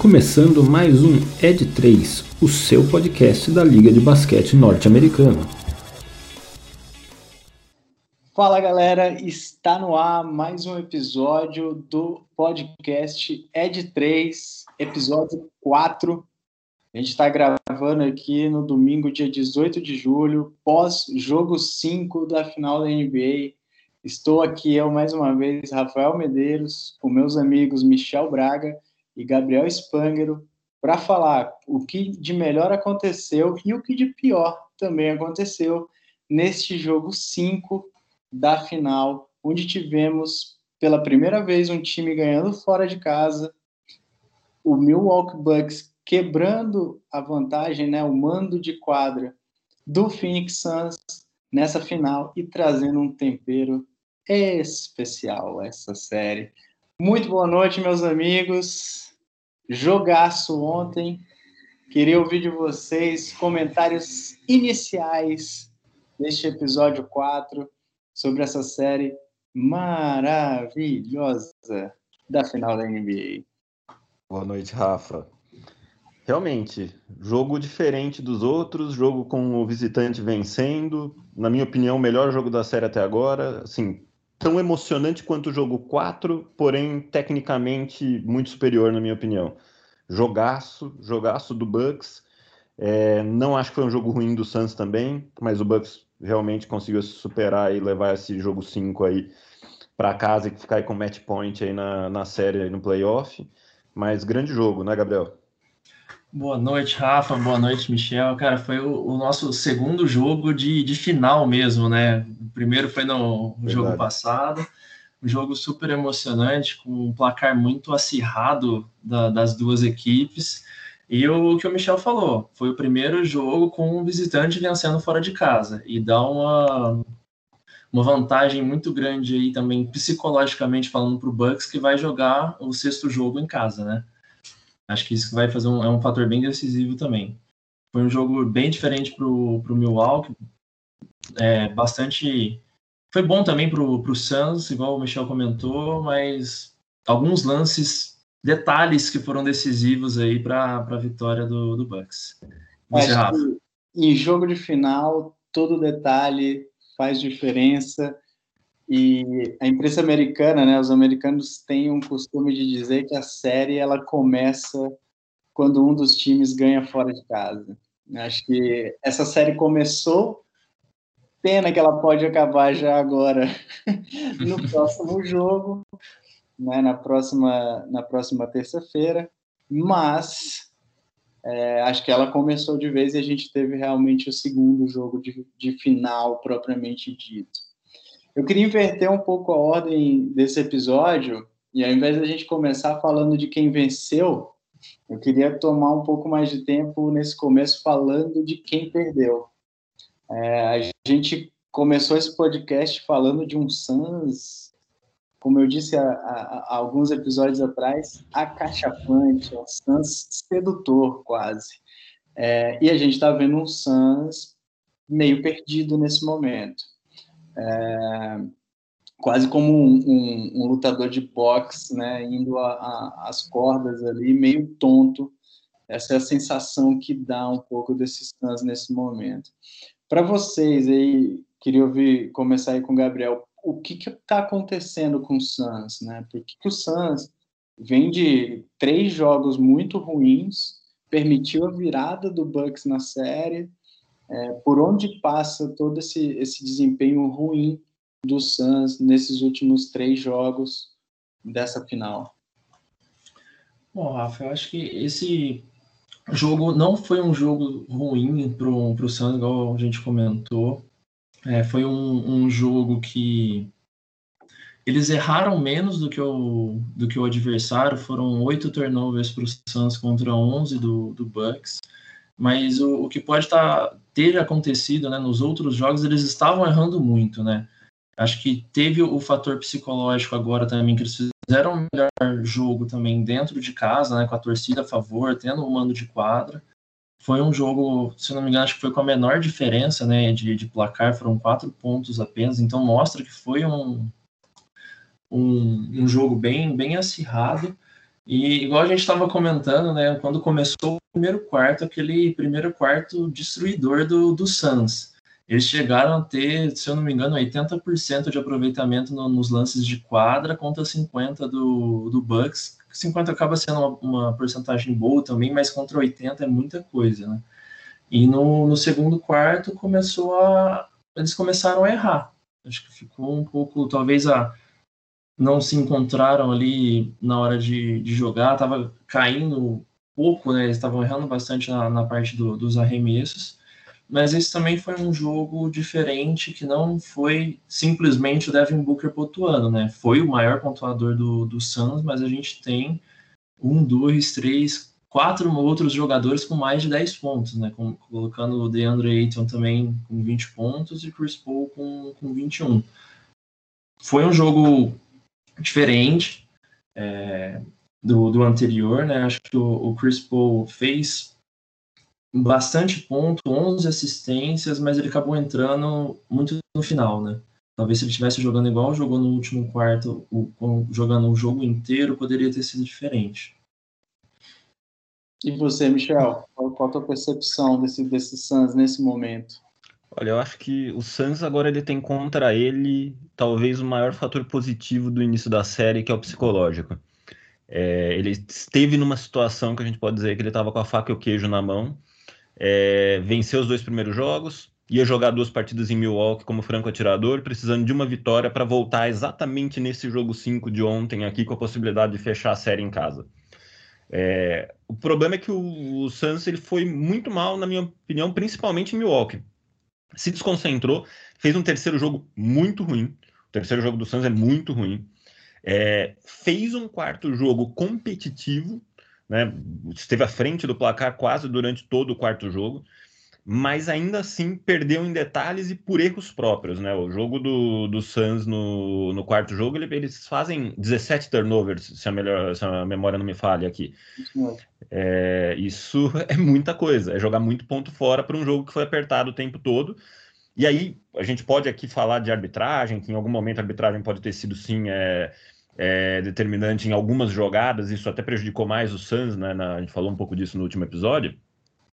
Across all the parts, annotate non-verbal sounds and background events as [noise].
começando mais um Ed 3, o seu podcast da Liga de Basquete Norte-Americana. Fala galera, está no ar mais um episódio do podcast Ed 3, episódio 4. A gente está gravando aqui no domingo, dia 18 de julho, pós-jogo 5 da final da NBA. Estou aqui eu mais uma vez, Rafael Medeiros, com meus amigos Michel Braga e Gabriel Spangero para falar o que de melhor aconteceu e o que de pior também aconteceu neste jogo 5 da final, onde tivemos pela primeira vez um time ganhando fora de casa, o Milwaukee Bucks quebrando a vantagem, né, o mando de quadra do Phoenix Suns nessa final e trazendo um tempero especial essa série. Muito boa noite, meus amigos jogaço ontem. Queria ouvir de vocês comentários iniciais deste episódio 4 sobre essa série maravilhosa da final da NBA. Boa noite, Rafa. Realmente, jogo diferente dos outros, jogo com o visitante vencendo. Na minha opinião, o melhor jogo da série até agora. Assim, tão emocionante quanto o jogo 4, porém tecnicamente muito superior, na minha opinião. Jogaço, jogaço do Bucks. É, não acho que foi um jogo ruim do Suns também, mas o Bucks realmente conseguiu se superar e levar esse jogo 5 aí para casa e ficar aí com match point aí na, na série aí no playoff. Mas grande jogo, né, Gabriel? Boa noite, Rafa. Boa noite, Michel. Cara, foi o, o nosso segundo jogo de, de final mesmo, né? O primeiro foi no Verdade. jogo passado. Um jogo super emocionante, com um placar muito acirrado da, das duas equipes. E o, o que o Michel falou, foi o primeiro jogo com o visitante vencendo fora de casa. E dá uma, uma vantagem muito grande aí também, psicologicamente falando, para o Bucks, que vai jogar o sexto jogo em casa, né? Acho que isso vai fazer um, é um fator bem decisivo também. Foi um jogo bem diferente para o Milwaukee, é, bastante. Foi bom também para o Suns, igual o Michel comentou, mas alguns lances, detalhes que foram decisivos aí para a vitória do, do Bucks. Você, Rafa. Em jogo de final, todo detalhe faz diferença. E a imprensa americana, né, os americanos têm um costume de dizer que a série ela começa quando um dos times ganha fora de casa. Acho que essa série começou, pena que ela pode acabar já agora [laughs] no próximo jogo, né, na próxima na próxima terça-feira, mas é, acho que ela começou de vez e a gente teve realmente o segundo jogo de, de final propriamente dito. Eu queria inverter um pouco a ordem desse episódio e ao invés da gente começar falando de quem venceu, eu queria tomar um pouco mais de tempo nesse começo falando de quem perdeu. É, a gente começou esse podcast falando de um Suns, como eu disse há, alguns episódios atrás, acachapante, um Suns sedutor quase. É, e a gente está vendo um Suns meio perdido nesse momento é, quase como um, um, lutador de boxe, né, indo às cordas ali, meio tonto. Essa é a sensação que dá um pouco desses Suns nesse momento. Para vocês aí, queria ouvir, começar aí com o Gabriel, o que está acontecendo com o Suns, né? Por que, que o Suns vem de três jogos muito ruins, permitiu a virada do Bucks na série, é, por onde passa todo esse, esse desempenho ruim do Suns nesses últimos três jogos dessa final? Bom, Rafa, eu acho que esse jogo não foi um jogo ruim para o Suns, igual a gente comentou. É, foi um, um, jogo que eles erraram menos do que o, do que o adversário. Foram oito turnovers para o Suns contra 11 do, do Bucks. Mas o, o que pode tá, ter acontecido né, nos outros jogos, eles estavam errando muito, né? Acho que teve o fator psicológico agora também, que eles fizeram um melhor jogo também dentro de casa, né, com a torcida a favor, tendo um mando de quadra. Foi um jogo, se não me engano, acho que foi com a menor diferença né, de, de placar, foram quatro pontos apenas, então mostra que foi um, um, um jogo bem, bem acirrado. E igual a gente estava comentando, né, quando começou o primeiro quarto, aquele primeiro quarto destruidor do, do Suns. Eles chegaram a ter, se eu não me engano, 80% de aproveitamento no, nos lances de quadra contra 50% do, do Bucks. 50 acaba sendo uma, uma porcentagem boa também, mas contra 80 é muita coisa, né? E no, no segundo quarto começou a. Eles começaram a errar. Acho que ficou um pouco, talvez a não se encontraram ali na hora de, de jogar, estava caindo pouco, né? Eles estavam errando bastante na, na parte do, dos arremessos, mas esse também foi um jogo diferente que não foi simplesmente o Devin Booker pontuando, né? Foi o maior pontuador do, do Suns, mas a gente tem um, dois, três, quatro outros jogadores com mais de 10 pontos, né? Com, colocando o DeAndre Ayton também com 20 pontos e Chris Paul com, com 21. Foi um jogo diferente é, do, do anterior, né? Acho que o, o Chris Paul fez bastante ponto, 11 assistências, mas ele acabou entrando muito no final, né? Talvez se ele estivesse jogando igual jogou no último quarto, jogando o jogo inteiro, poderia ter sido diferente. E você, Michel, qual, qual a tua percepção desse, desse Suns nesse momento? Olha, eu acho que o Suns agora ele tem contra ele talvez o maior fator positivo do início da série, que é o psicológico. É, ele esteve numa situação que a gente pode dizer que ele estava com a faca e o queijo na mão, é, venceu os dois primeiros jogos, ia jogar duas partidas em Milwaukee como franco atirador, precisando de uma vitória para voltar exatamente nesse jogo 5 de ontem aqui com a possibilidade de fechar a série em casa. É, o problema é que o, o Suns ele foi muito mal, na minha opinião, principalmente em Milwaukee se desconcentrou, fez um terceiro jogo muito ruim. O terceiro jogo do Suns é muito ruim. É, fez um quarto jogo competitivo, né? esteve à frente do placar quase durante todo o quarto jogo, mas ainda assim perdeu em detalhes e por erros próprios. Né? O jogo do, do Suns no, no quarto jogo, ele, eles fazem 17 turnovers, se a, melhor, se a memória não me falha aqui. É, isso [laughs] é muita coisa, é jogar muito ponto fora para um jogo que foi apertado o tempo todo. E aí, a gente pode aqui falar de arbitragem, que em algum momento a arbitragem pode ter sido sim é, é, determinante em algumas jogadas, isso até prejudicou mais o Suns, né? Na, a gente falou um pouco disso no último episódio.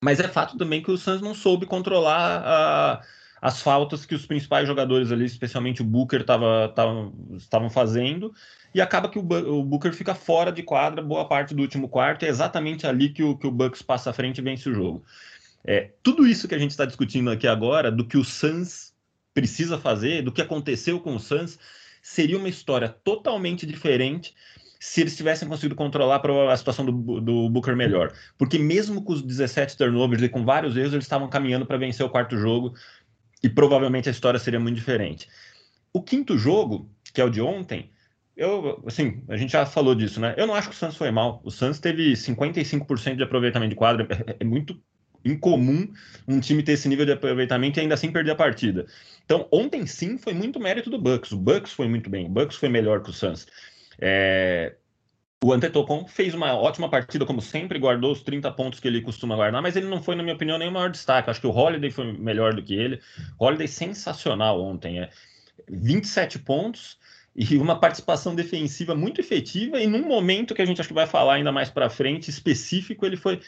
Mas é fato também que o Suns não soube controlar a, as faltas que os principais jogadores ali, especialmente o Booker, estavam fazendo. E acaba que o, o, Booker fica fora de quadra boa parte do último quarto. É exatamente ali que o, que o Bucks passa à frente e vence o jogo. É, tudo isso que a gente está discutindo aqui agora, do que o Suns precisa fazer, do que aconteceu com o Suns, seria uma história totalmente diferente se eles tivessem conseguido controlar a situação do, do Booker melhor. Porque mesmo com os 17 turnovers e com vários erros, eles estavam caminhando para vencer o quarto jogo e provavelmente a história seria muito diferente. O quinto jogo, que é o de ontem, eu, assim, a gente já falou disso, né? Eu não acho que o Santos foi mal. O Santos teve 55% de aproveitamento de quadra. É, é muito incomum um time ter esse nível de aproveitamento e ainda assim perder a partida. Então, ontem sim foi muito mérito do Bucks. O Bucks foi muito bem. O Bucks foi melhor que o Suns. É... O Antetokounmpo fez uma ótima partida, como sempre, guardou os 30 pontos que ele costuma guardar, mas ele não foi, na minha opinião, nem o maior destaque. Acho que o Holiday foi melhor do que ele. Holiday sensacional ontem. É 27 pontos e uma participação defensiva muito efetiva. E num momento que a gente acho que vai falar ainda mais para frente, específico, ele foi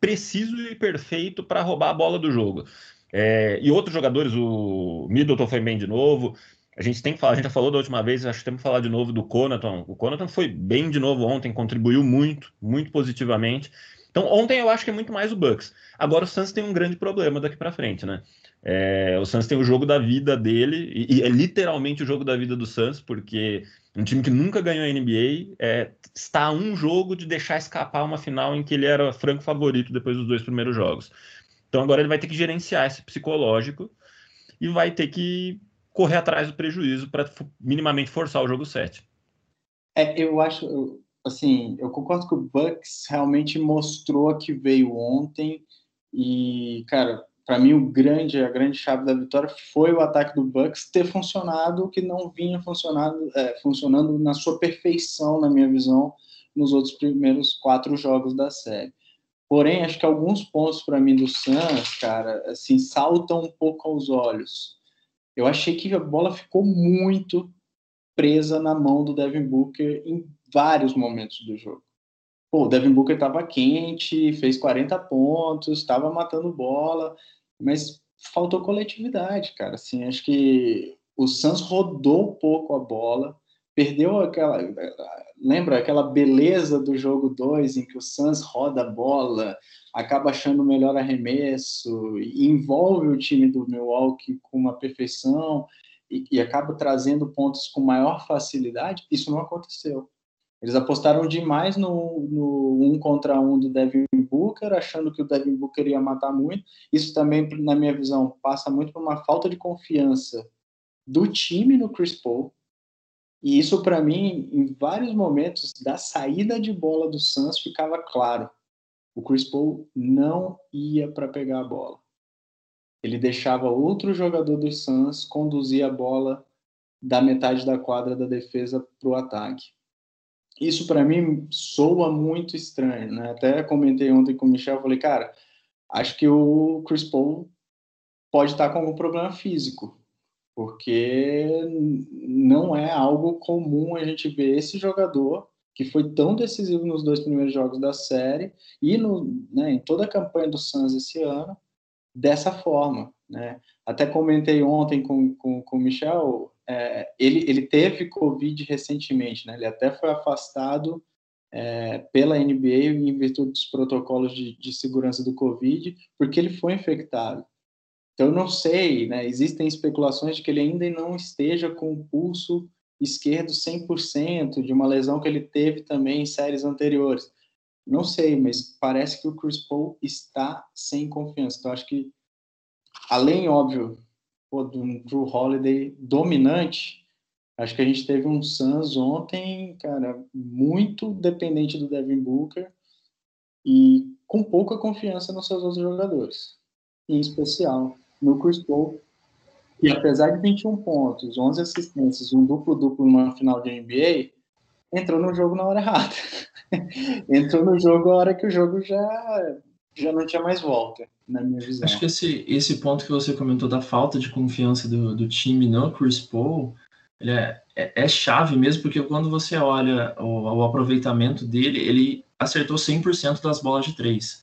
preciso e perfeito para roubar a bola do jogo. É, e outros jogadores, o Middleton foi bem de novo. A gente tem que falar, a gente já falou da última vez, acho que temos que falar de novo do Conaton. O Conaton foi bem de novo ontem, contribuiu muito, muito positivamente. Então, ontem eu acho que é muito mais o Bucks. Agora o Suns tem um grande problema daqui para frente, né? É, o Suns tem o jogo da vida dele, e, e, é literalmente o jogo da vida do Suns, porque um time que nunca ganhou a NBA é, está a um jogo de deixar escapar uma final em que ele era franco favorito depois dos dois primeiros jogos. Então agora ele vai ter que gerenciar esse psicológico e vai ter que correr atrás do prejuízo para minimamente forçar o jogo 7. É, eu acho, assim, eu concordo que o Bucks realmente mostrou que veio ontem e, cara, para mim o grande, a grande chave da vitória foi o ataque do Bucks ter funcionado, que não vinha funcionando, é, funcionando na sua perfeição, na minha visão, nos outros primeiros quatro jogos da série. Porém, acho que alguns pontos para mim do Suns, cara, assim, saltam um pouco aos olhos eu achei que a bola ficou muito presa na mão do Devin Booker em vários momentos do jogo. pô, o Devin Booker estava quente, fez 40 pontos, estava matando bola, mas faltou coletividade, cara. Assim, acho que o Suns rodou pouco a bola, perdeu aquela. Lembra aquela beleza do jogo 2 em que o Suns roda a bola, acaba achando o melhor arremesso, envolve o time do Milwaukee com uma perfeição e, e acaba trazendo pontos com maior facilidade? Isso não aconteceu. Eles apostaram demais no, no um contra um do Devin Booker, achando que o Devin Booker ia matar muito. Isso também, na minha visão, passa muito por uma falta de confiança do time no Chris Paul. E isso, para mim, em vários momentos da saída de bola do Suns, ficava claro. O Chris Paul não ia para pegar a bola. Ele deixava outro jogador do Suns conduzir a bola da metade da quadra da defesa para o ataque isso para mim soa muito estranho, né? Até comentei ontem com o Michel, falei, cara, acho que o Chris Paul pode estar com algum problema físico, porque não é algo comum a gente ver esse jogador que foi tão decisivo nos dois primeiros jogos da série e no, né, em toda a campanha do Suns esse ano dessa forma, né? Até comentei ontem com, com, com o Michel, é, ele, ele teve Covid recentemente, né? Ele até foi afastado é, pela NBA em virtude dos protocolos de, de, segurança do Covid, porque ele foi infectado. Então, eu não sei, né? Existem especulações de que ele ainda não esteja com o pulso esquerdo 100%, de uma lesão que ele teve também em séries anteriores. Não sei, mas parece que o Chris Paul está sem confiança. Então, acho que, além, óbvio, pô, do Drew Holiday dominante, acho que a gente teve um Suns ontem, cara, muito dependente do Devin Booker e com pouca confiança nos seus outros jogadores, em especial no Chris Paul, e apesar de 21 pontos, 11 assistências, um duplo-duplo numa final de NBA, entrou no jogo na hora errada. [laughs] entrou no jogo a hora que o jogo já já não tinha mais volta, na minha visão. Acho que esse, esse ponto que você comentou da falta de confiança do, do time no Chris Paul, ele é, é, é chave mesmo, porque quando você olha o, o aproveitamento dele, ele acertou 100% das bolas de três.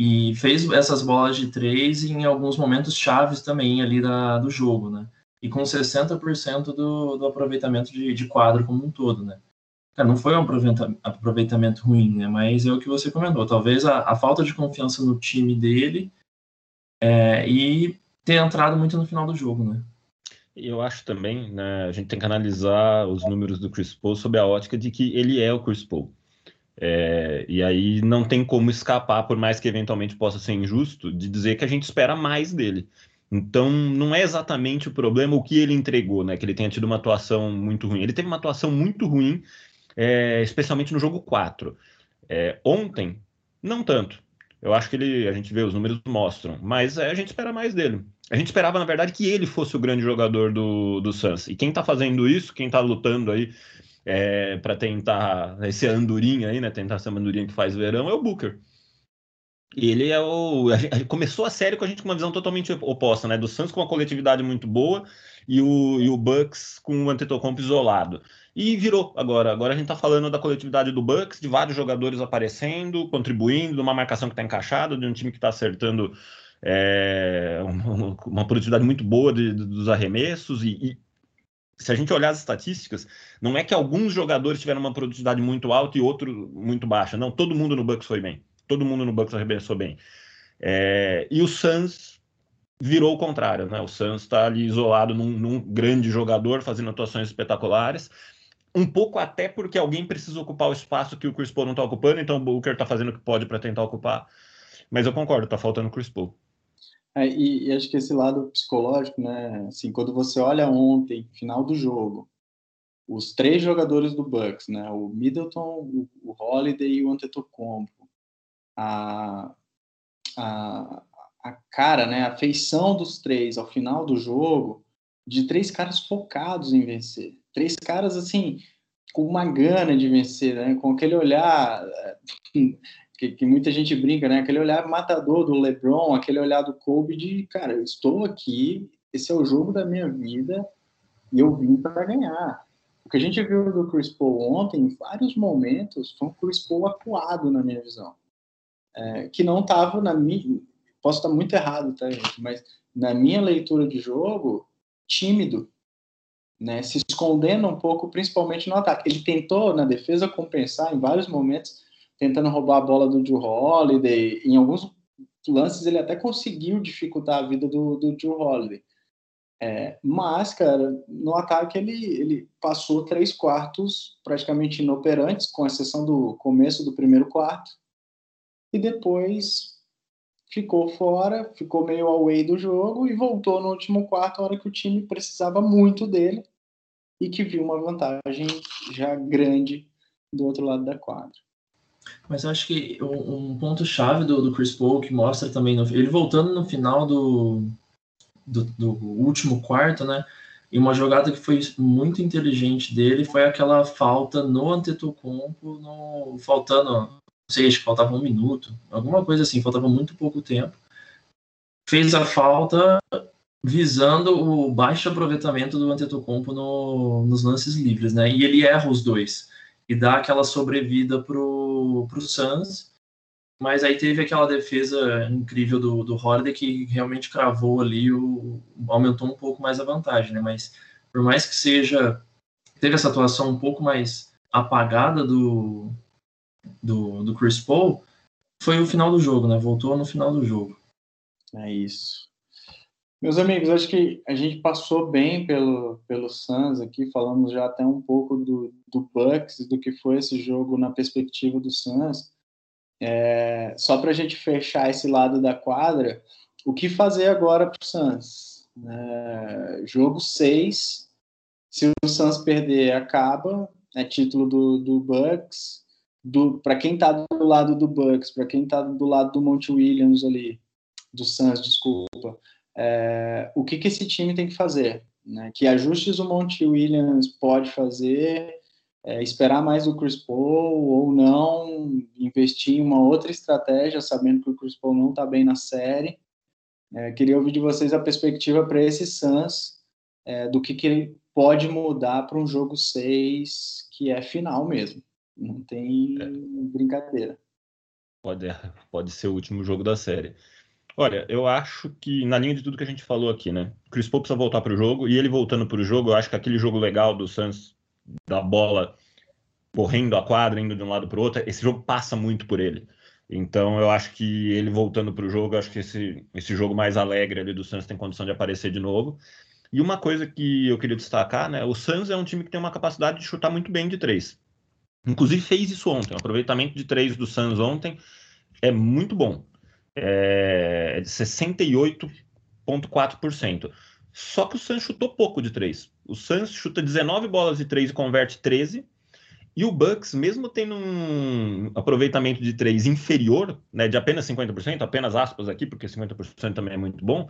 E fez essas bolas de três em alguns momentos chaves também ali da, do jogo, né? E com 60% do, do aproveitamento de, de quadro como um todo, né? Cara, não foi um aproveitamento ruim, né? Mas é o que você comentou. Talvez a, a falta de confiança no time dele é, e ter entrado muito no final do jogo, né? Eu acho também, né, a gente tem que analisar os números do Chris Paul sob a ótica de que ele é o Chris Paul. É, e aí não tem como escapar, por mais que eventualmente possa ser injusto, de dizer que a gente espera mais dele. Então, não é exatamente o problema o que ele entregou, né? Que ele tenha tido uma atuação muito ruim. Ele teve uma atuação muito ruim é, especialmente no jogo 4. É, ontem, não tanto. Eu acho que ele, a gente vê, os números mostram, mas é, a gente espera mais dele. A gente esperava, na verdade, que ele fosse o grande jogador do, do Suns. E quem está fazendo isso, quem está lutando aí é, para tentar esse andorinha aí, né? Tentar ser uma andorinha que faz verão, é o Booker. Ele é o. A começou a série com a gente com uma visão totalmente oposta, né? Do Suns com uma coletividade muito boa e o, e o Bucks com o Antetokounmpo isolado. E virou agora. Agora a gente está falando da coletividade do Bucks, de vários jogadores aparecendo, contribuindo, de uma marcação que está encaixada, de um time que está acertando é, uma, uma, produtividade muito boa de, de, dos arremessos. E, e, se a gente olhar as estatísticas, não é que alguns jogadores tiveram uma produtividade muito alta e outros muito baixa. Não, todo mundo no Bucks foi bem. Todo mundo no Bucks arremessou bem. É, e o Suns virou o contrário, né? O Suns está ali isolado num, num, grande jogador, fazendo atuações espetaculares. Um pouco até porque alguém precisa ocupar o espaço que o Chris Paul não está ocupando, então o Booker está fazendo o que pode para tentar ocupar. Mas eu concordo, está faltando o Chris Paul. É, e, e, acho que esse lado psicológico, né? Assim, quando você olha ontem, final do jogo, os três jogadores do Bucks, né? O Middleton, o, o Holiday e o Antetokounmpo. A, a, a cara, né, a feição dos três ao final do jogo, de três caras focados em vencer. Três caras, assim, com uma gana de vencer, né, com aquele olhar que, que, muita gente brinca, né, aquele olhar matador do LeBron, aquele olhar do Kobe de, cara, eu estou aqui, esse é o jogo da minha vida e eu vim para ganhar. O que a gente viu do Chris Paul ontem, em vários momentos, foi um Chris Paul acuado, na minha visão. É, que não estava na minha. Posso estar muito errado, tá, gente? Mas na minha leitura de jogo, tímido, né? Se escondendo um pouco, principalmente no ataque. Ele tentou, na defesa, compensar em vários momentos, tentando roubar a bola do Joe Holiday. Em alguns lances, ele até conseguiu dificultar a vida do, do Joe Holiday. É, mas, cara, no ataque ele, ele passou três quartos praticamente inoperantes, com exceção do começo do primeiro quarto, e depois ficou fora, ficou meio away do jogo e voltou no último quarto, a hora que o time precisava muito dele e que viu uma vantagem já grande do outro lado da quadra. Mas eu acho que um ponto-chave do, do Chris Paul que mostra também, no, ele voltando no final do, do, do, último quarto, né? E uma jogada que foi muito inteligente dele foi aquela falta no Antetokounmpo, no, faltando, não sei, acho que faltava um minuto, alguma coisa assim, faltava muito pouco tempo. Fez a falta visando o baixo aproveitamento do Antetokounmpo no, nos lances livres, né? E ele erra os dois e dá aquela sobrevida pro, pro Suns, mas aí teve aquela defesa incrível do, do Holiday que realmente cravou ali, o, aumentou um pouco mais a vantagem, né? Mas por mais que seja, teve essa atuação um pouco mais apagada do, do, do Chris Paul, foi o final do jogo, né? Voltou no final do jogo. É isso. Meus amigos, acho que a gente passou bem pelo, pelo Suns aqui, falamos já até um pouco do, do Bucks, do que foi esse jogo na perspectiva do Suns. É, só para a gente fechar esse lado da quadra, o que fazer agora para o Suns? É, jogo 6, se o Suns perder, acaba, é título do, do Bucks. Para quem está do lado do Bucks, para quem está do lado do Monte Williams ali, do Suns, desculpa, é, o que, que esse time tem que fazer. Né? Que ajustes o Monte Williams pode fazer, é, esperar mais o Chris Paul ou não, investir em uma outra estratégia, sabendo que o Chris Paul não está bem na série. É, queria ouvir de vocês a perspectiva para esse Suns, é, do que, que ele pode mudar para um jogo 6 que é final mesmo. Não tem é. brincadeira. Pode, pode ser o último jogo da série. Olha, eu acho que, na linha de tudo que a gente falou aqui, né? O Chris Paul precisa voltar para o jogo, e ele voltando para o jogo, eu acho que aquele jogo legal do Suns, da bola correndo a quadra, indo de um lado para o outro, esse jogo passa muito por ele. Então, eu acho que ele voltando para o jogo, eu acho que esse, esse jogo mais alegre ali do Suns tem condição de aparecer de novo. E uma coisa que eu queria destacar, né? O Suns é um time que tem uma capacidade de chutar muito bem de três. Inclusive fez isso ontem. O aproveitamento de três do Suns ontem é muito bom é, de 68,4%. Só que o Suns chutou pouco de três. O Suns chuta 19 bolas de três e converte 13. E o Bucks, mesmo tendo um aproveitamento de três inferior, né, de apenas 50%, apenas aspas aqui, porque 50% também é muito bom,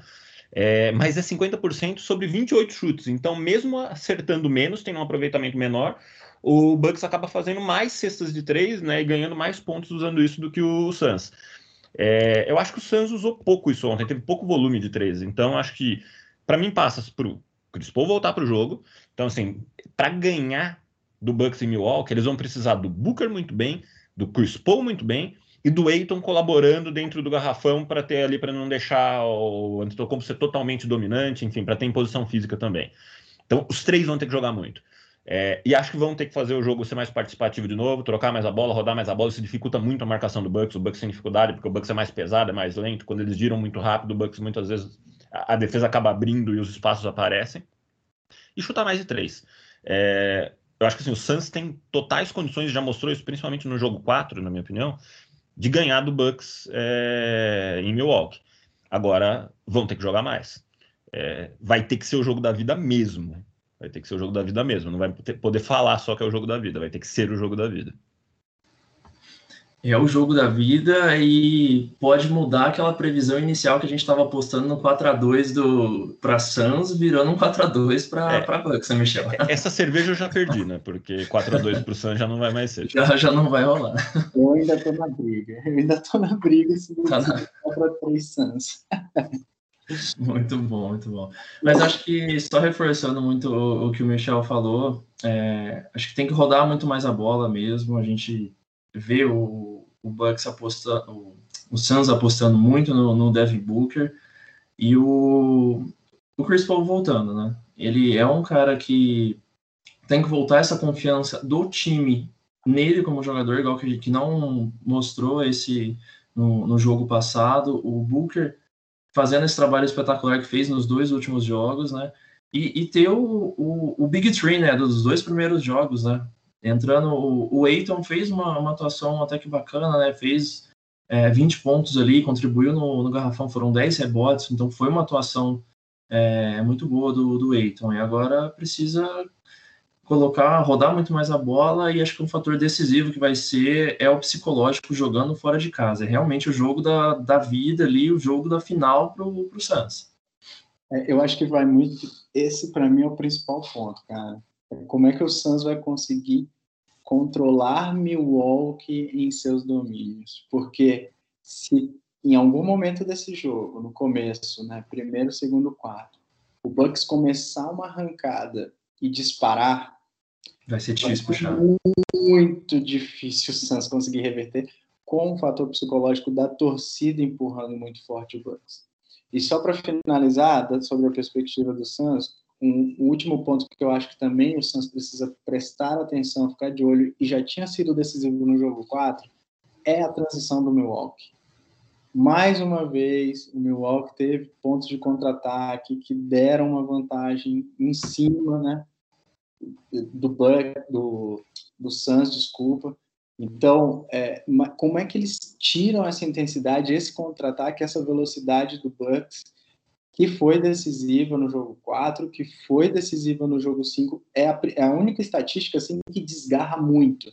é, mas é 50% sobre 28 chutes. Então, mesmo acertando menos, tem um aproveitamento menor, o Bucks acaba fazendo mais cestas de três né, e ganhando mais pontos usando isso do que o Suns. É, eu acho que o Suns usou pouco isso ontem, teve pouco volume de três. Então, acho que, para mim, passa pro Chris Paul voltar para o jogo. Então, assim, para ganhar do Bucks e Milwaukee, eles vão precisar do Booker muito bem, do Chris Paul muito bem e do Aiton colaborando dentro do garrafão para ter ali, para não deixar o Antetokounmpo ser totalmente dominante, enfim, para ter imposição física também. Então, os três vão ter que jogar muito. É, e acho que vão ter que fazer o jogo ser mais participativo de novo, trocar mais a bola, rodar mais a bola. Isso dificulta muito a marcação do Bucks. O Bucks tem dificuldade porque o Bucks é mais pesado, é mais lento. Quando eles giram muito rápido, o Bucks muitas vezes a, a defesa acaba abrindo e os espaços aparecem. E chutar mais de três. É, eu acho que assim, o Suns tem totais condições, já mostrou isso principalmente no jogo 4, na minha opinião, de ganhar do Bucks é, em Milwaukee. Agora vão ter que jogar mais. É, vai ter que ser o jogo da vida mesmo. Vai ter que ser o jogo da vida mesmo. Não vai poder falar só que é o jogo da vida. Vai ter que ser o jogo da vida. É o jogo da vida e pode mudar aquela previsão inicial que a gente estava apostando no 4x2 do para Suns, virando um 4x2 para é, Bucks, né, Michel? É, essa cerveja eu já perdi, né? Porque 4x2 para o Suns já não vai mais ser. Já, já não vai rolar. Eu ainda tô na briga. Eu ainda tô na briga se tá na... 4x3 Suns. [laughs] Muito bom, muito bom. Mas acho que só reforçando muito o, o que o Michel falou, é, acho que tem que rodar muito mais a bola mesmo. A gente vê o, o Bucks apostando, o, o Suns apostando muito no, no Devin Booker e o, o Chris Paul voltando, né? Ele é um cara que tem que voltar essa confiança do time nele como jogador, igual que, que não mostrou esse no, no jogo passado. O Booker fazendo esse trabalho espetacular que fez nos dois últimos jogos, né? E, e ter o, o, o, Big Three, né? Dos dois primeiros jogos, né? Entrando, o, o fez uma, uma atuação até que bacana, né? Fez é, 20 pontos ali, contribuiu no, no garrafão, foram 10 rebotes, então foi uma atuação é, muito boa do, do Aiton. E agora precisa colocar, rodar muito mais a bola e acho que um fator decisivo que vai ser é o psicológico jogando fora de casa. É realmente o jogo da, da vida ali, o jogo da final para o Suns. É, eu acho que vai muito. Esse para mim é o principal ponto, cara. Como é que o Suns vai conseguir controlar Milwaukee em seus domínios? Porque se em algum momento desse jogo, no começo, né, primeiro, segundo, quarto, o Bucks começar uma arrancada e disparar, Vai ser difícil puxar. Muito difícil o Suns conseguir reverter com o fator psicológico da torcida empurrando muito forte o Bucks. E só para finalizar, sobre a perspectiva do Suns, um, um, último ponto que eu acho que também o Suns precisa prestar atenção, ficar de olho, e já tinha sido decisivo no jogo 4, é a transição do Milwaukee. Mais uma vez, o Milwaukee teve pontos de contra-ataque que deram uma vantagem em cima, né? Do Buck, do, do Suns, desculpa. Então, é, como é que eles tiram essa intensidade, esse contra-ataque, essa velocidade do Bucks, que foi decisiva no jogo 4, que foi decisiva no jogo 5, é a, é a única estatística assim, que desgarra muito.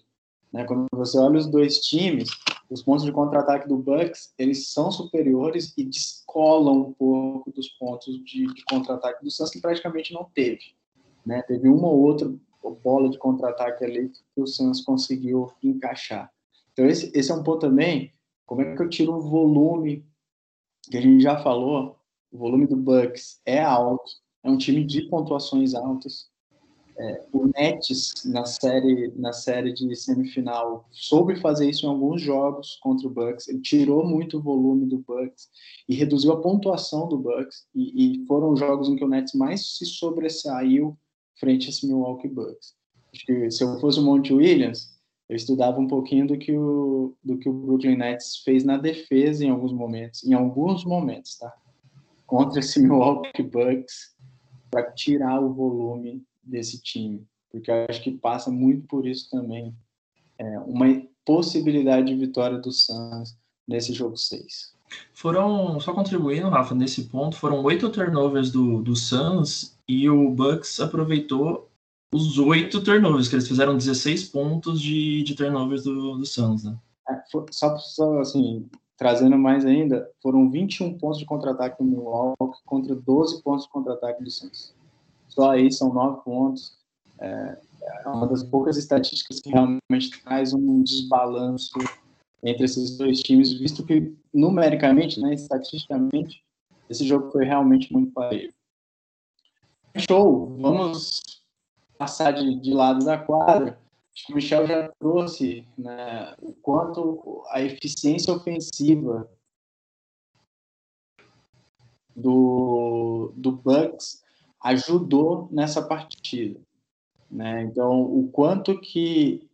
Né? Quando você olha os dois times, os pontos de contra-ataque do Bucks, eles são superiores e descolam um pouco dos pontos de, de contra-ataque do Suns, que praticamente não teve. Né? Teve uma ou outra bola de contra-ataque ali que o Suns conseguiu encaixar. Então, esse, esse é um ponto também. Como é que eu tiro o volume que a gente já falou? O volume do Bucks é alto, é um time de pontuações altas. É, o Nets na série na série de semifinal soube fazer isso em alguns jogos contra o Bucks. Ele tirou muito o volume do Bucks e reduziu a pontuação do Bucks. E, e foram jogos em que o Nets mais se sobressaiu frente a esse Milwaukee Bucks. Acho que se eu fosse o Monte Williams, eu estudava um pouquinho do que o do que o Brooklyn Nets fez na defesa em alguns momentos, em alguns momentos, tá? Contra esse [laughs] Milwaukee Bucks para tirar o volume desse time, porque acho que passa muito por isso também, é, uma possibilidade de vitória do Suns nesse jogo 6. Foram, só contribuindo, Rafa, nesse ponto, foram oito turnovers do, do Suns e o Bucks aproveitou os oito turnovers, que eles fizeram 16 pontos de, de turnovers do, do Suns, né? É, só, só, assim, trazendo mais ainda, foram 21 pontos de contra-ataque do Milwaukee contra 12 pontos de contra-ataque do Suns. Só aí são nove pontos. É, é uma das poucas estatísticas que realmente traz um desbalanço entre esses dois times, visto que numericamente, né, estatisticamente, esse jogo foi realmente muito parelho. Show, vamos passar de, de lado da quadra. Acho que o Michel já trouxe né, o quanto a eficiência ofensiva do, do Bucks ajudou nessa partida. Né? Então, o quanto que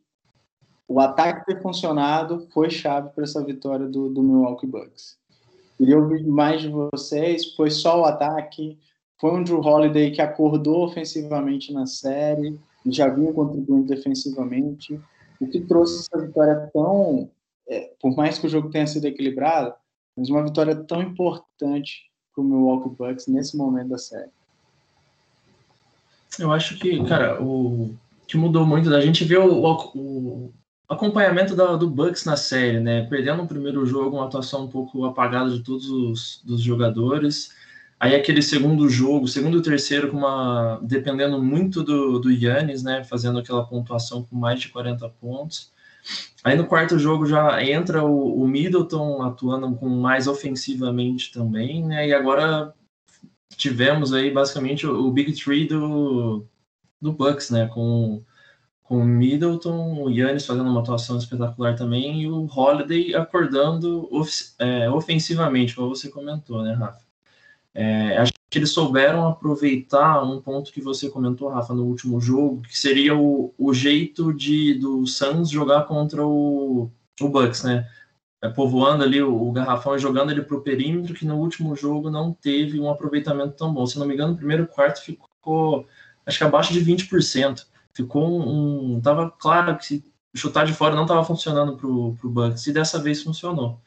o ataque ter funcionado foi chave para essa vitória do, do Milwaukee Bucks. Queria ouvir mais de vocês. Foi só o ataque? Foi um Drew Holiday que acordou ofensivamente na série já vinha contribuindo defensivamente. O que trouxe essa vitória tão, é, por mais que o jogo tenha sido equilibrado, mas uma vitória tão importante para o Milwaukee Bucks nesse momento da série? Eu acho que, cara, o que mudou muito da gente ver o, o, acompanhamento da, do Bucks na série, né? Perdendo no primeiro jogo, uma atuação um pouco apagada de todos os dos jogadores. Aí aquele segundo jogo, segundo e terceiro, com uma, dependendo muito do, do Yannis, né? Fazendo aquela pontuação com mais de 40 pontos. Aí no quarto jogo já entra o, o Middleton atuando com mais ofensivamente também, né? E agora tivemos aí basicamente o, o Big Three do, do Bucks, né? Com, com o Middleton, o Yannis fazendo uma atuação espetacular também e o Holiday acordando of, é, ofensivamente, como você comentou, né, Rafa? É, acho que eles souberam aproveitar um ponto que você comentou, Rafa, no último jogo, que seria o, o jeito de do Suns jogar contra o, o Bucks, né? É, povoando ali o, o garrafão e jogando ele para o perímetro, que no último jogo não teve um aproveitamento tão bom. Se não me engano, no primeiro quarto ficou, acho que abaixo de 20%. Ficou um. um tava claro que se chutar de fora não estava funcionando para o Bucks, e dessa vez funcionou.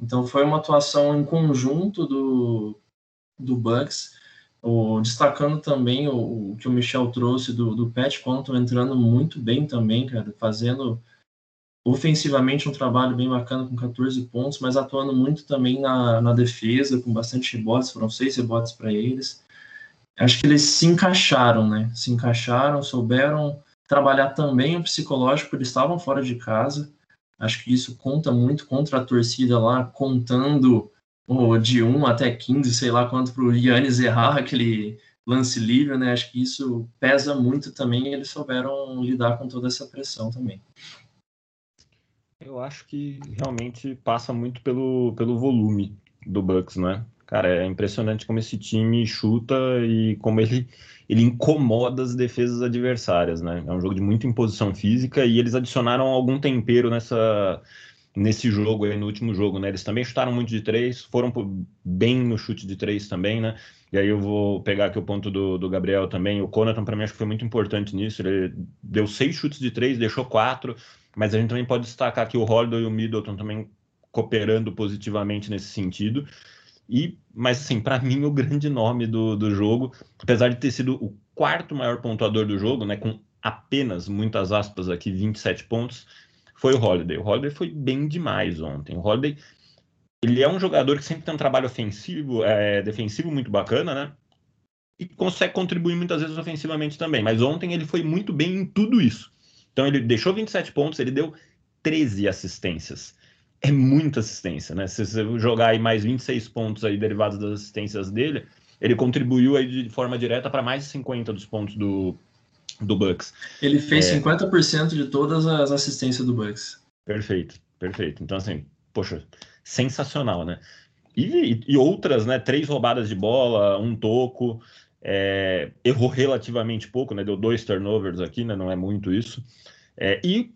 Então foi uma atuação em conjunto do, do Bucks, o, destacando também o, o, que o Michel trouxe do, do Pat entrando muito bem também, cara, fazendo ofensivamente um trabalho bem bacana com 14 pontos, mas atuando muito também na, na defesa, com bastante rebotes, foram seis rebotes para eles. Acho que eles se encaixaram, né? Se encaixaram, souberam trabalhar também o psicológico, eles estavam fora de casa. Acho que isso conta muito contra a torcida lá, contando oh, de 1 até 15, sei lá quanto para o Yannis errar aquele lance livre, né? Acho que isso pesa muito também eles souberam lidar com toda essa pressão também. Eu acho que realmente passa muito pelo, pelo volume do Bucks, né? Cara, é impressionante como esse time chuta e como ele, ele incomoda as defesas adversárias, né? É um jogo de muita imposição física e eles adicionaram algum tempero nessa, nesse jogo aí, no último jogo, né? Eles também chutaram muito de três, foram bem no chute de três também, né? E aí eu vou pegar aqui o ponto do, do Gabriel também. O Conatan, para mim, acho que foi muito importante nisso. Ele deu seis chutes de três, deixou quatro mas a gente também pode destacar que o Holiday e o Middleton também cooperando positivamente nesse sentido. E, mas assim, para mim o grande nome do, do jogo, apesar de ter sido o quarto maior pontuador do jogo, né, com apenas muitas aspas aqui 27 pontos, foi o Holiday. O Holiday foi bem demais ontem. O Holiday ele é um jogador que sempre tem um trabalho ofensivo, é, defensivo muito bacana, né? E consegue contribuir muitas vezes ofensivamente também. Mas ontem ele foi muito bem em tudo isso. Então ele deixou 27 pontos, ele deu 13 assistências. É muita assistência, né? Se você jogar aí mais 26 pontos aí derivados das assistências dele, ele contribuiu aí de forma direta para mais de 50 dos pontos do, do Bucks. Ele fez é... 50% de todas as assistências do Bucks. Perfeito, perfeito. Então, assim, poxa, sensacional, né? E, e, outras, né? Três roubadas de bola, um toco é, errou relativamente pouco, né? Deu dois turnovers aqui, né? Não é muito isso. É, e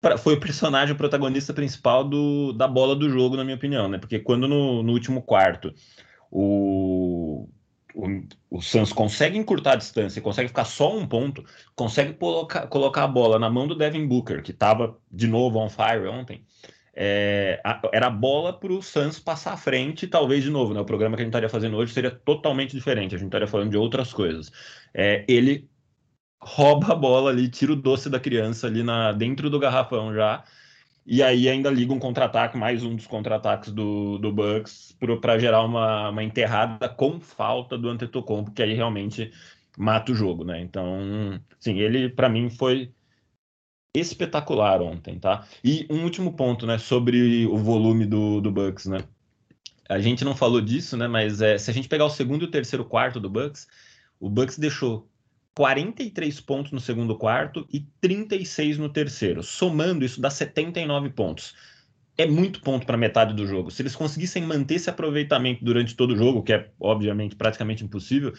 pra, foi o personagem, o protagonista principal do, da bola do jogo, na minha opinião, né? Porque quando no, no último quarto o, o, o Suns consegue encurtar a distância, consegue ficar só um ponto, consegue colocar, colocar a bola na mão do Devin Booker, que estava de novo on fire ontem é, a, era a bola para o Suns passar à frente, talvez de novo, né? O programa que a gente estaria fazendo hoje seria totalmente diferente, a gente estaria falando de outras coisas. É, ele rouba a bola ali, tira o doce da criança ali na, dentro do garrafão já, e aí ainda liga um contra-ataque, mais um dos contra-ataques do, do Bucks, para gerar uma, uma enterrada com falta do Antetokounmpo, que aí realmente mata o jogo, né? Então, sim, ele para mim foi espetacular ontem, tá? E um último ponto, né, sobre o volume do, do Bucks, né? A gente não falou disso, né, mas é, se a gente pegar o segundo e o terceiro quarto do Bucks, o Bucks deixou 43 pontos no segundo quarto e 36 no terceiro. Somando isso dá 79 pontos. É muito ponto para metade do jogo. Se eles conseguissem manter esse aproveitamento durante todo o jogo, que é obviamente praticamente impossível,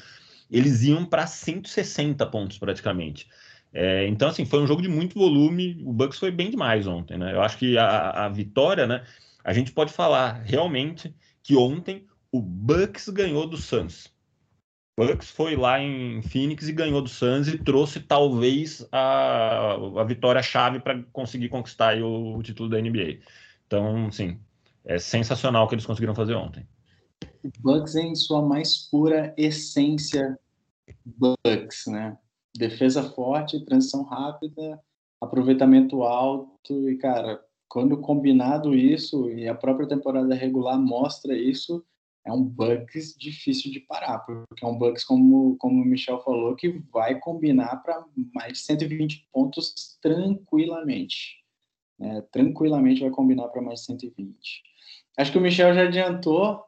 eles iam para 160 pontos praticamente. É, então, assim, foi um jogo de muito volume. O Bucks foi bem demais ontem, né? Eu acho que a, a vitória, né? A gente pode falar realmente que ontem o Bucks ganhou do Suns. Bucks foi lá em Phoenix e ganhou do Suns e trouxe talvez a, a vitória-chave para conseguir conquistar o, o, título da NBA. Então, sim, é sensacional o que eles conseguiram fazer ontem. Bucks em sua mais pura essência Bucks, né? defesa forte, transição rápida, aproveitamento alto e, cara, quando combinado isso e a própria temporada regular mostra isso, é um Bucks difícil de parar, porque é um Bucks, como, como o Michel falou, que vai combinar para mais de 120 pontos tranquilamente. Né? Tranquilamente vai combinar para mais de 120. Acho que o Michel já adiantou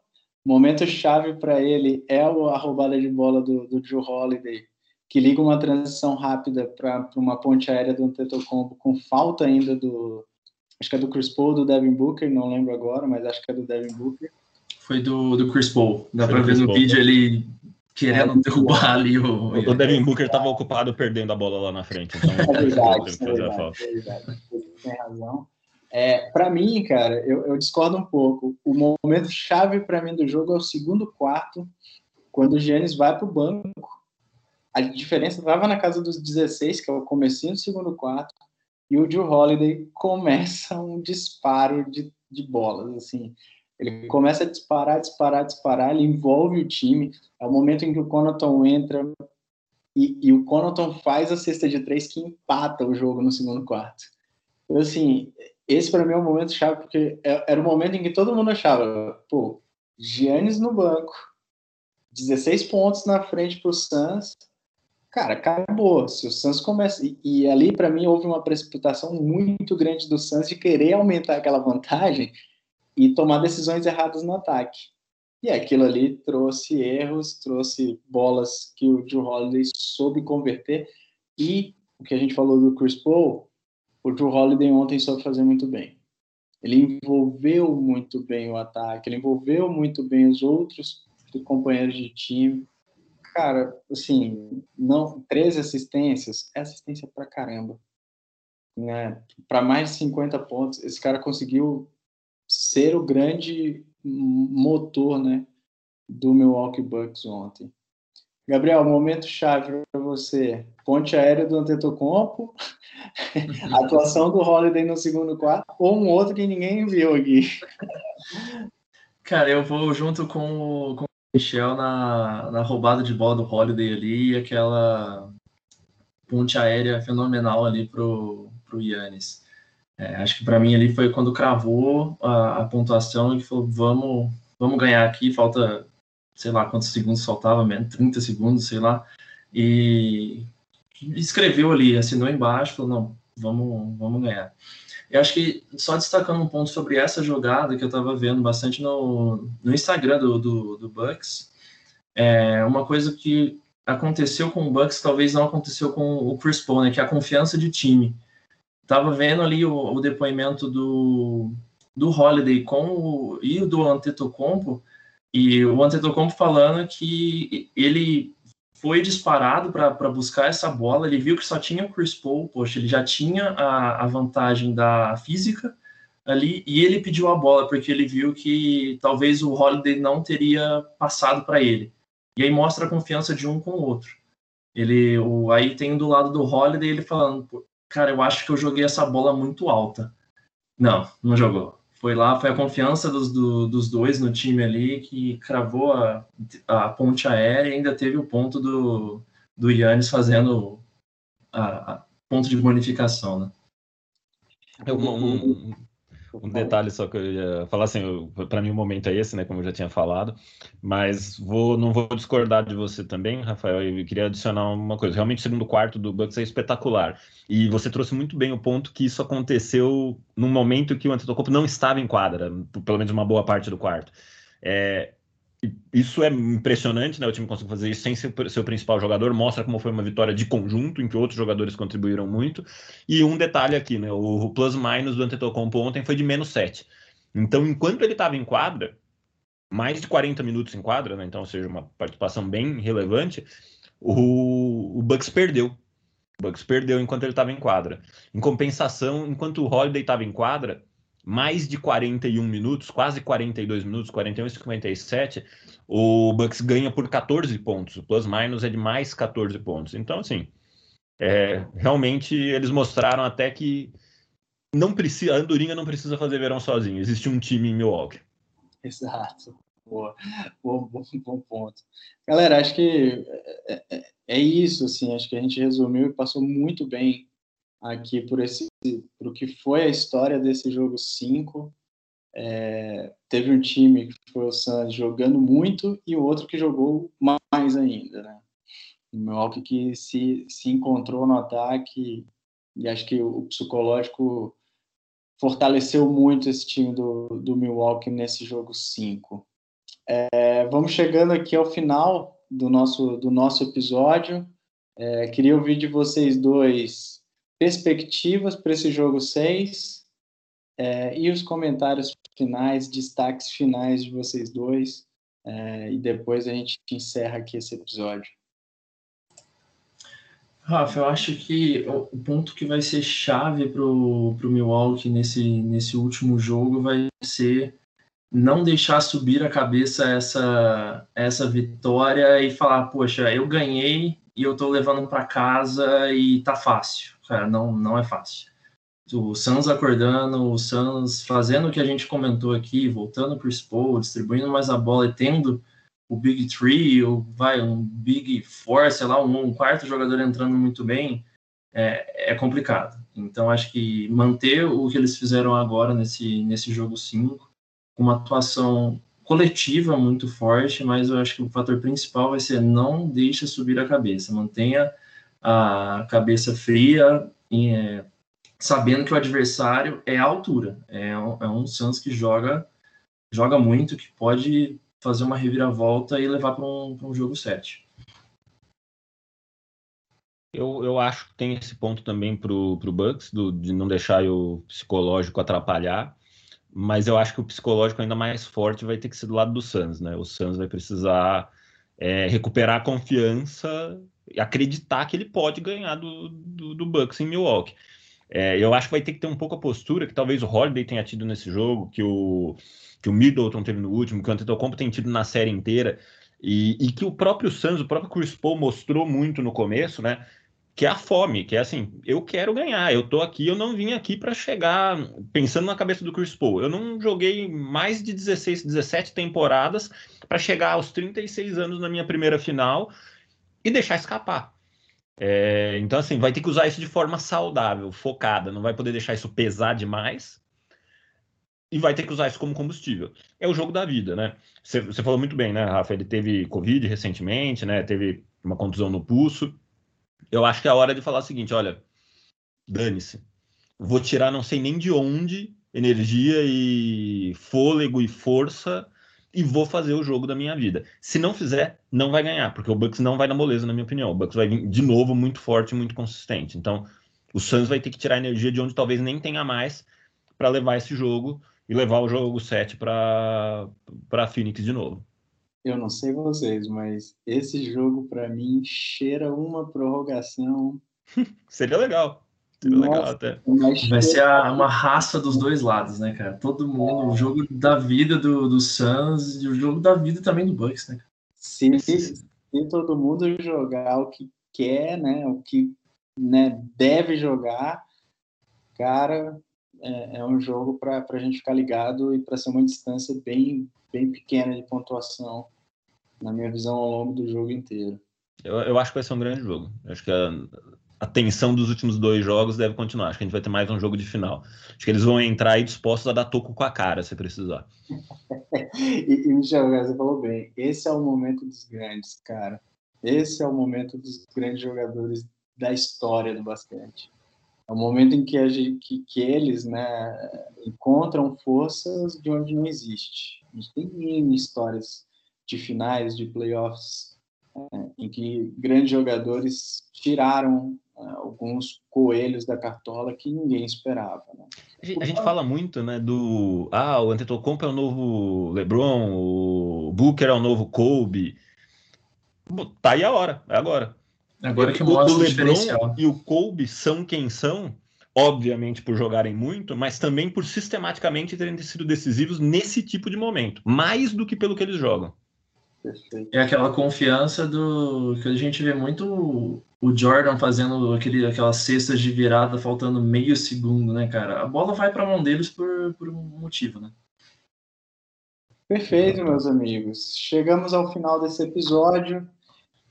momento chave para ele é a roubada de bola do, do Joe Holiday, que liga uma transição rápida para uma ponte aérea do Antetokounmpo com falta ainda do acho que é do Chris Paul do Devin Booker, não lembro agora, mas acho que é do Devin Booker. Foi do, do Chris Paul. Dá para ver no Paul. vídeo ele querendo é, derrubar ali o. O Devin Booker estava ocupado perdendo a bola lá na frente. Então é verdade, é verdade, é verdade. Tem razão. É, para mim, cara, eu, eu, discordo um pouco. O momento chave para mim do jogo é o segundo quarto, quando o Giannis vai para o banco. A diferença estava na casa dos 16, que é o comecinho do segundo quarto, e o Joe Holiday começa um disparo de, de bolas, assim. Ele começa a disparar, disparar, disparar, ele envolve o time. É o momento em que o Connaughton entra e, e o Connaughton faz a cesta de três que empata o jogo no segundo quarto. Então, assim, esse para mim é um momento chave, porque é, era o momento em que todo mundo achava, pô, Giannis no banco, 16 pontos na frente para o Suns, cara, acabou. Se o Suns começa. E, e ali, para mim, houve uma precipitação muito grande do Suns de querer aumentar aquela vantagem e tomar decisões erradas no ataque. E aquilo ali trouxe erros, trouxe bolas que o Drew Holiday soube converter. E o que a gente falou do Chris Paul, o Drew Holiday ontem soube fazer muito bem. Ele envolveu muito bem o ataque, ele envolveu muito bem os outros companheiros de time. Cara, assim, não, 13 assistências, é assistência pra caramba. Né? Para mais de 50 pontos, esse cara conseguiu ser o grande motor, né, do Milwaukee Bucks ontem. Gabriel, momento chave para você. Ponte aérea do Antetokounmpo, [laughs] atuação do Holiday no segundo quarto, ou um outro que ninguém viu aqui. [laughs] Cara, eu vou junto com o, com o Michel na, na roubada de bola do Holiday ali e aquela ponte aérea fenomenal ali pro, pro Yannis. É, acho que para mim ali foi quando cravou a, a, pontuação e falou: vamos, vamos ganhar aqui. Falta, sei lá quantos segundos faltava, 30 segundos, sei lá. E escreveu ali, assinou embaixo, falou: não, vamos, vamos ganhar. Eu acho que só destacando um ponto sobre essa jogada que eu estava vendo bastante no, no Instagram do, do, do Bucks, é uma coisa que aconteceu com o Bucks talvez não aconteceu com o Chris Paul, né, que é a confiança de time tava vendo ali o, o depoimento do, do Holiday com o, e do Antetokounmpo, e o Antetokounmpo falando que ele foi disparado para buscar essa bola, ele viu que só tinha o Chris Paul, poxa, ele já tinha a, a vantagem da física ali, e ele pediu a bola, porque ele viu que talvez o Holiday não teria passado para ele. E aí mostra a confiança de um com o outro. Ele, o, aí tem do lado do Holiday ele falando, cara, eu acho que eu joguei essa bola muito alta. Não, não jogou. Foi lá, foi a confiança dos, do, dos dois no time ali que cravou a, a ponte aérea e ainda teve o ponto do, do Yannis fazendo a, a ponto de bonificação, né? É um, um detalhe só que eu ia falar assim, para mim o momento é esse, né, como eu já tinha falado, mas vou, não vou discordar de você também, Rafael, eu queria adicionar uma coisa, realmente o segundo quarto do Bucks é espetacular, e você trouxe muito bem o ponto que isso aconteceu num momento que o Antetokounmpo não estava em quadra, pelo menos uma boa parte do quarto. É, isso é impressionante, né? O time conseguiu fazer isso sem ser seu principal jogador, mostra como foi uma vitória de conjunto, em que outros jogadores contribuíram muito. E um detalhe aqui, né? O plus-minus do Antetokounmpo ontem foi de menos 7. Então, enquanto ele estava em quadra, mais de 40 minutos em quadra, né? Então, ou seja, uma participação bem relevante, o, o Bucks perdeu. O Bucks perdeu enquanto ele estava em quadra. Em compensação, enquanto o Holiday estava em quadra, mais de 41 minutos, quase 42 minutos, 41 e 57, o Bucks ganha por 14 pontos. O plus-minus é de mais 14 pontos. Então, assim, é, realmente eles mostraram até que não precisa, a Andorinha não precisa fazer verão sozinho. Existe um time em Milwaukee. Exato. Boa. Bom, bom, bom ponto. Galera, acho que é, é, é isso, assim, acho que a gente resumiu e passou muito bem aqui por esse por que foi a história desse jogo 5. É, teve um time que foi o Suns jogando muito e o outro que jogou mais ainda, né? O Milwaukee que se, se encontrou no ataque e acho que o psicológico fortaleceu muito esse time do, do Milwaukee nesse jogo 5. É, vamos chegando aqui ao final do nosso, do nosso episódio. É, queria ouvir de vocês dois perspectivas para esse jogo 6 é, e os comentários finais, destaques finais de vocês dois. É, e depois a gente encerra aqui esse episódio. Rafa, eu acho que o ponto que vai ser chave para o Milwaukee nesse, nesse último jogo vai ser não deixar subir a cabeça essa, essa vitória e falar, poxa, eu ganhei e eu tô levando para casa e tá fácil. Cara, não, não é fácil. O Suns acordando, o Suns fazendo o que a gente comentou aqui, voltando pro Spo, distribuindo mais a bola e tendo o Big Three, ou vai, um Big Four, sei lá, um, um quarto jogador entrando muito bem, é, é, complicado. Então, acho que manter o que eles fizeram agora nesse, nesse jogo 5, uma atuação coletiva muito forte, mas eu acho que o fator principal vai ser não deixe subir a cabeça, mantenha a cabeça fria, e, é, sabendo que o adversário é a altura, é um, é um Suns que joga joga muito, que pode fazer uma reviravolta e levar para um, um jogo 7. Eu, eu acho que tem esse ponto também para o Bucks, do, de não deixar o psicológico atrapalhar, mas eu acho que o psicológico ainda mais forte vai ter que ser do lado do Suns, né? O Suns vai precisar é, recuperar a confiança acreditar que ele pode ganhar do, do, do Bucks em Milwaukee. É, eu acho que vai ter que ter um pouco a postura que talvez o Holiday tenha tido nesse jogo, que o, que o Middleton teve no último, que o Antetokounmpo tem tido na série inteira, e, e, que o próprio Suns, o próprio Chris Paul mostrou muito no começo, né? Que é a fome, que é assim, eu quero ganhar, eu tô aqui, eu não vim aqui para chegar pensando na cabeça do Chris Paul. Eu não joguei mais de 16, 17 temporadas para chegar aos 36 anos na minha primeira final e deixar escapar. É, então, assim, vai ter que usar isso de forma saudável, focada, não vai poder deixar isso pesar demais e vai ter que usar isso como combustível. É o jogo da vida, né? Você, falou muito bem, né, Rafa? Ele teve Covid recentemente, né? Teve uma contusão no pulso. Eu acho que é a hora de falar o seguinte: olha, dane-se. Vou tirar não sei nem de onde energia e fôlego e força e vou fazer o jogo da minha vida. Se não fizer, não vai ganhar, porque o Bucks não vai na moleza, na minha opinião. O Bucks vai vir de novo muito forte, muito consistente. Então, o Suns vai ter que tirar energia de onde talvez nem tenha mais para levar esse jogo e levar o jogo 7 para Phoenix de novo. Eu não sei vocês, mas esse jogo para mim cheira uma prorrogação. [laughs] Seria legal. Nossa, até. Vai ser a, uma raça dos dois lados, né, cara? Todo mundo, o jogo da vida do, do Suns e o jogo da vida também do Bucks, né? Se, se todo mundo jogar o que quer, né, o que né, deve jogar, cara, é, é um jogo para a gente ficar ligado e para ser uma distância bem, bem pequena de pontuação, na minha visão, ao longo do jogo inteiro. Eu, eu acho que vai ser um grande jogo. Eu acho que a, a tensão dos últimos dois jogos deve continuar. Acho que a gente vai ter mais um jogo de final. Acho que eles vão entrar aí dispostos a dar toco com a cara, se precisar. [laughs] e, e Michel, você falou bem. Esse é o momento dos grandes, cara. Esse é o momento dos grandes jogadores da história do basquete. É o momento em que, gente, que, que eles né, encontram forças de onde não existe. A gente tem histórias de finais, de playoffs, é, em que grandes jogadores tiraram alguns coelhos da cartola que ninguém esperava. Né? A, gente, a gente, fala muito, né, do ah, o Antetokounmpo é o novo LeBron, o Booker é o novo Kobe. Tá aí a hora, é agora. Agora que mostra o, o LeBron e o Kobe são quem são, obviamente por jogarem muito, mas também por sistematicamente terem sido decisivos nesse tipo de momento, mais do que pelo que eles jogam. É aquela confiança do que a gente vê muito o Jordan fazendo aquele, aquelas cestas de virada faltando meio segundo, né, cara? A bola vai para a mão deles por, por um motivo, né? Perfeito, meus amigos. Chegamos ao final desse episódio.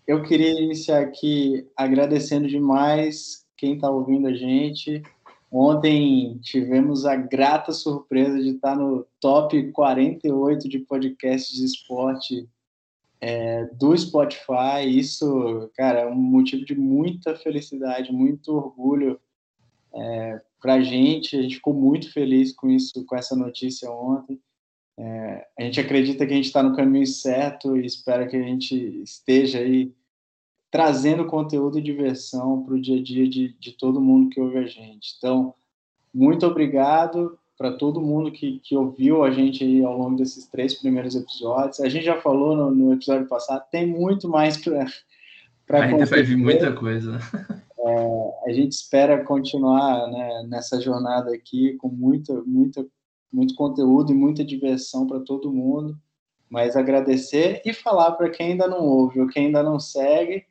Eu queria iniciar aqui agradecendo demais quem está ouvindo a gente. Ontem tivemos a grata surpresa de estar no top 48 de podcasts de esporte é, do Spotify. Isso, cara, é um motivo de muita felicidade, muito orgulho é, para a gente. A gente ficou muito feliz com isso, com essa notícia ontem. É, a gente acredita que a gente está no caminho certo e espera que a gente esteja aí trazendo conteúdo e diversão para o dia a dia de, de todo mundo que ouve a gente. Então, muito obrigado para todo mundo que, que ouviu a gente aí ao longo desses três primeiros episódios. A gente já falou no, no episódio passado, tem muito mais para Ainda vai vir muita coisa. É, a gente espera continuar né, nessa jornada aqui com muita, muita, muito conteúdo e muita diversão para todo mundo. Mas agradecer e falar para quem ainda não ouve ou quem ainda não segue,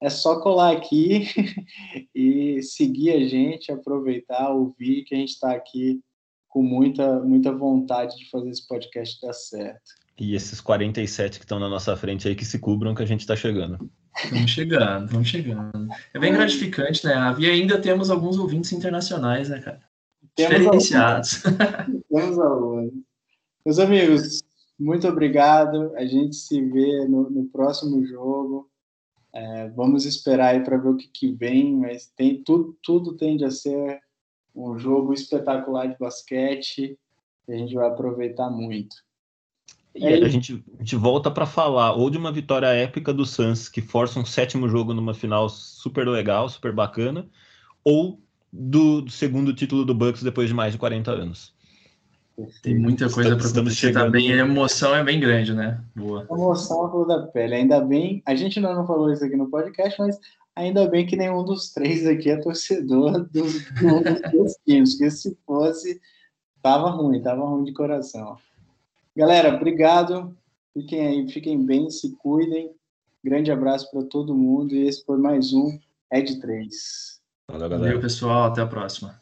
é só colar aqui [laughs] e seguir a gente, aproveitar, ouvir, que a gente está aqui com muita, muita vontade de fazer esse podcast dar certo. E esses 47 que estão na nossa frente aí que se cubram que a gente está chegando. Estamos chegando, estamos chegando. É bem gratificante, né, Ravi? E ainda temos alguns ouvintes internacionais, né, cara? Temos Diferenciados. temos alguns. Meus amigos, muito obrigado. A gente se vê no, no próximo jogo. É, vamos esperar aí para ver o que, que vem, mas tem tudo, tudo tende a ser um jogo espetacular de basquete a gente vai aproveitar muito. E é a, gente, a gente volta para falar ou de uma vitória épica do Suns, que força um sétimo jogo numa final super legal, super bacana, ou do, do segundo título do Bucks depois de mais de 40 anos. Tem muita coisa para acontecer também. A emoção é bem grande, né? Boa. A emoção é flor da pele. Ainda bem, a gente não falou isso aqui no podcast, mas ainda bem que nenhum dos três aqui é torcedor dos, dos times, porque se fosse, tava ruim, tava ruim de coração. Galera, obrigado. Fiquem aí, fiquem bem, se cuidem. Grande abraço para todo mundo e esse foi mais um Ed 3. Valeu, galera. Valeu, pessoal. Até a próxima.